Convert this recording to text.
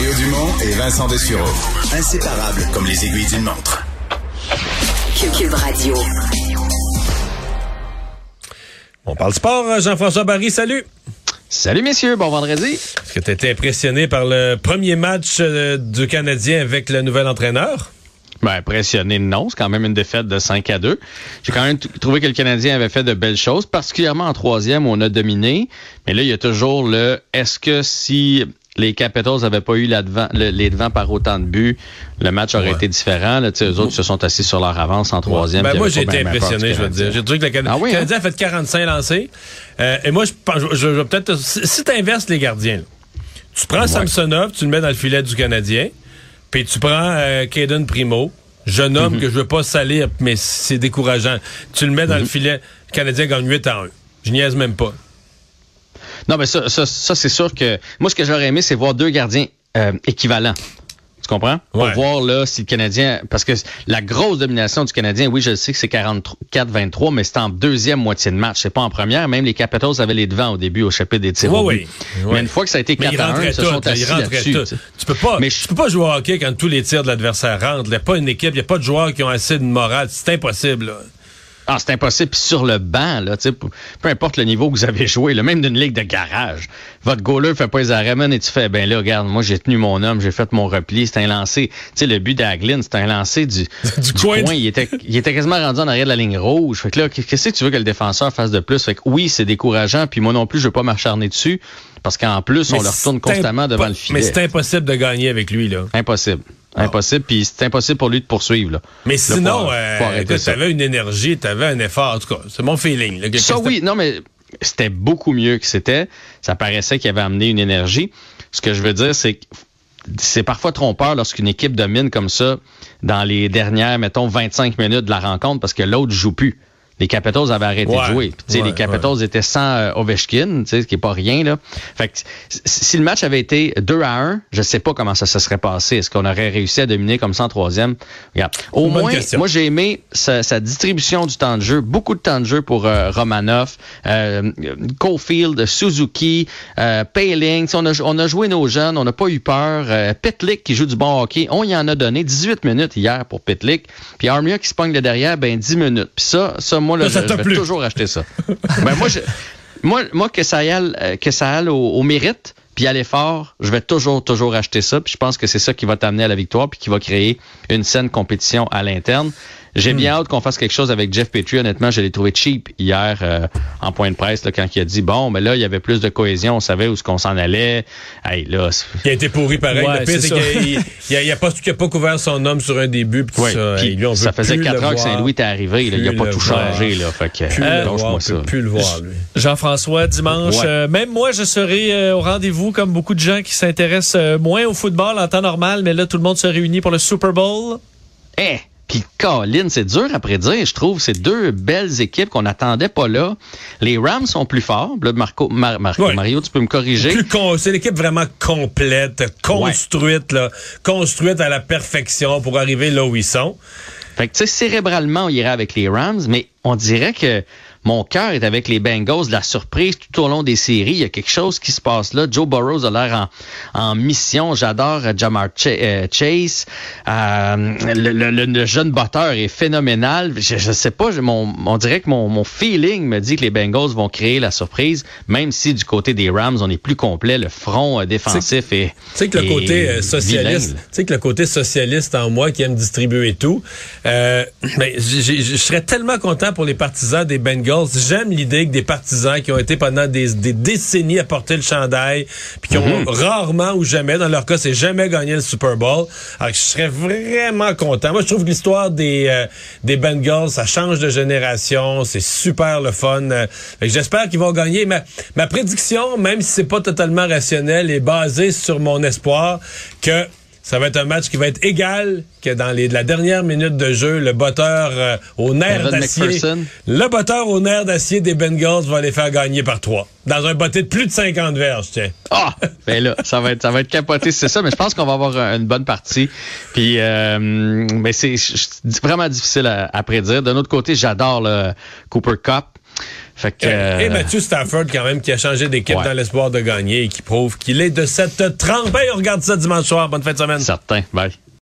Mario Dumont et Vincent Dessureau. Inséparables comme les aiguilles d'une montre. Cube Radio. On parle sport, Jean-François Barry, salut. Salut messieurs, bon vendredi. Est-ce que tu été impressionné par le premier match euh, du Canadien avec le nouvel entraîneur? Ben, impressionné, non. C'est quand même une défaite de 5 à 2. J'ai quand même trouvé que le Canadien avait fait de belles choses, particulièrement en troisième où on a dominé. Mais là, il y a toujours le est-ce que si les Capitals n'avaient pas eu la devant, les devants par autant de buts, le match aurait été différent. Là, eux autres se sont assis sur leur avance en troisième. Ben, moi, j'ai été impressionné, je veux dire. J'ai trouvé que le, ah hein? Canadien a fait 45 lancés. Euh, et moi, je pense, je, vais peut-être, si tu inverses les gardiens, tu prends Samsonov, tu le mets dans le filet du Canadien, puis tu prends euh, Primo, jeune homme mhm. que je veux pas salir, mais c'est décourageant. Tu le mets dans le mhm. filet, le Canadien gagne 8 à 1. Je niaise même pas. Non, mais ça, ça, ça c'est sûr que moi, ce que j'aurais aimé, c'est voir deux gardiens euh, équivalents comprends? Pour voir là si le Canadien. Parce que la grosse domination du Canadien, oui, je sais que c'est 44-23, mais c'est en deuxième moitié de match. C'est pas en première. Même les Capitals avaient les devants au début au chapitre des tirs. Oui, oui, Mais une fois que ça a été 4 1, ils se sont assis. Tu peux pas, mais tu peux pas jouer au hockey quand tous les tirs de l'adversaire rentrent. Il n'y a pas une équipe, il n'y a pas de joueurs qui ont assez de morale. C'est impossible. Là. Ah, c'est impossible. sur le banc, là, peu, peu importe le niveau que vous avez joué, le même d'une ligue de garage, votre goaler fait pas les arrêts, et tu fais, ben là, regarde, moi, j'ai tenu mon homme, j'ai fait mon repli, c'est un lancé. Tu sais, le but d'Aglin, c'est un lancé du, du, coin. Il, était, il était quasiment rendu en arrière de la ligne rouge. Fait que là, qu'est-ce que tu veux que le défenseur fasse de plus? Fait que oui, c'est décourageant, puis moi non plus, je veux pas m'acharner dessus, parce qu'en plus, on le retourne constamment devant le filet. Mais c'est impossible de gagner avec lui, là. Impossible. Ah. Impossible, puis c'est impossible pour lui de poursuivre. Là. Mais sinon, euh, tu avais une énergie, tu avais un effort. En tout cas, c'est mon feeling. ça, oui, non, mais c'était beaucoup mieux que c'était. Ça paraissait qu'il avait amené une énergie. Ce que je veux dire, c'est que c'est parfois trompeur lorsqu'une équipe domine comme ça dans les dernières, mettons, 25 minutes de la rencontre parce que l'autre joue plus les Capitals avaient arrêté de jouer. les Capitals étaient sans euh, Ovechkin, ce qui est pas rien. Là. Fait que, si le match avait été 2 à 1, je sais pas comment ça se serait passé. Est-ce qu'on aurait réussi à dominer comme ça en troisième? Regarde. Au moins, moi j'ai aimé sa, distribution du temps de jeu. Beaucoup de temps de jeu pour euh, Romanov, euh, Caulfield, Suzuki, euh, Payling. On a, on a joué nos jeunes, on n'a pas eu peur. Euh, Pitlick qui joue du bon hockey, on y en a donné 18 minutes hier pour Pitlick. Puis Armia qui se pogne derrière, ben 10 minutes. Puis ça, ça moi, là, je, vais toujours acheter ça. ben, moi, moi, moi, que ça aille, euh, que ça aille au, mérite, puis à l'effort, je vais toujours, toujours acheter ça. Puis je pense que c'est ça qui va t'amener à la victoire, puis qui va créer une saine compétition à l'interne. J'ai bien hmm. hâte qu'on fasse quelque chose avec Jeff Petrie. Honnêtement, je l'ai trouvé cheap hier euh, en point de presse là, quand il a dit bon, mais là il y avait plus de cohésion, on savait où ce qu'on s'en allait. Hey, là, il a été pourri pareil. le pire, c'est qu'il n'a pas, pas, couvert son homme sur un début. Puis ça, ça faisait quatre ans que Saint-Louis était arrivé. il n'a pas tout changé. Là, fait que, plus, euh, le voir, ça. plus le voir, lui. Jean-François, dimanche, euh, même moi, je serai euh, au rendez-vous comme beaucoup de gens qui s'intéressent moins au football en temps normal, mais là, tout le monde se réunit pour le Super Bowl. Eh! Puis Colin, c'est dur à prédire, je trouve. C'est deux belles équipes qu'on n'attendait pas là. Les Rams sont plus forts. Là, Marco, Mario, tu peux me corriger? C'est l'équipe vraiment complète, construite, là, construite à la perfection pour arriver là où ils sont. Fait que, tu sais, cérébralement, on irait avec les Rams, mais on dirait que mon cœur est avec les Bengals, la surprise tout au long des séries. Il y a quelque chose qui se passe là. Joe Burrows a l'air en, mission. J'adore euh, Jamar euh, Chase. Euh, le, jeune batteur est phénoménal. Je, je sais pas, mon, on dirait que mon, mon, feeling me dit que les Bengals vont créer la surprise, même si du côté des Rams, on est plus complet. Le front défensif est. Tu sais que le côté socialiste, tu sais que le côté socialiste en moi qui aime distribuer tout. Euh, mais je serais tellement content pour les partisans des Bengals J'aime l'idée que des partisans qui ont été pendant des, décennies à porter le chandail, puis qui ont mhm. rarement ou jamais, dans leur cas, c'est jamais gagné le Super Bowl. Alors, je serais vraiment content. Moi, je trouve que l'histoire des, euh, des Bengals, ça change de génération. C'est super le fun. Euh, j'espère qu'ils vont gagner. Ma, ma prédiction, même si c'est pas totalement rationnel, est basée sur mon espoir que ça va être un match qui va être égal que dans les, la dernière minute de jeu, le botteur euh, au nerf d'acier. Le botteur au nerf d'acier des Bengals va les faire gagner par trois. Dans un botté de plus de 50 verges, tiens. Ah! ben là, ça va être, ça va être capoté, c'est ça, mais je pense qu'on va avoir une bonne partie. Puis, euh, mais c'est vraiment difficile à, prédire. D'un autre côté, j'adore le Cooper Cup. Fait que, Et euh, Matthew Stafford, quand même, qui a changé d'équipe Ouais. dans l'espoir de gagner et qui prouve qu'il est de cette trempe. On regarde ça dimanche soir. Bonne fin de semaine. certain. Bye.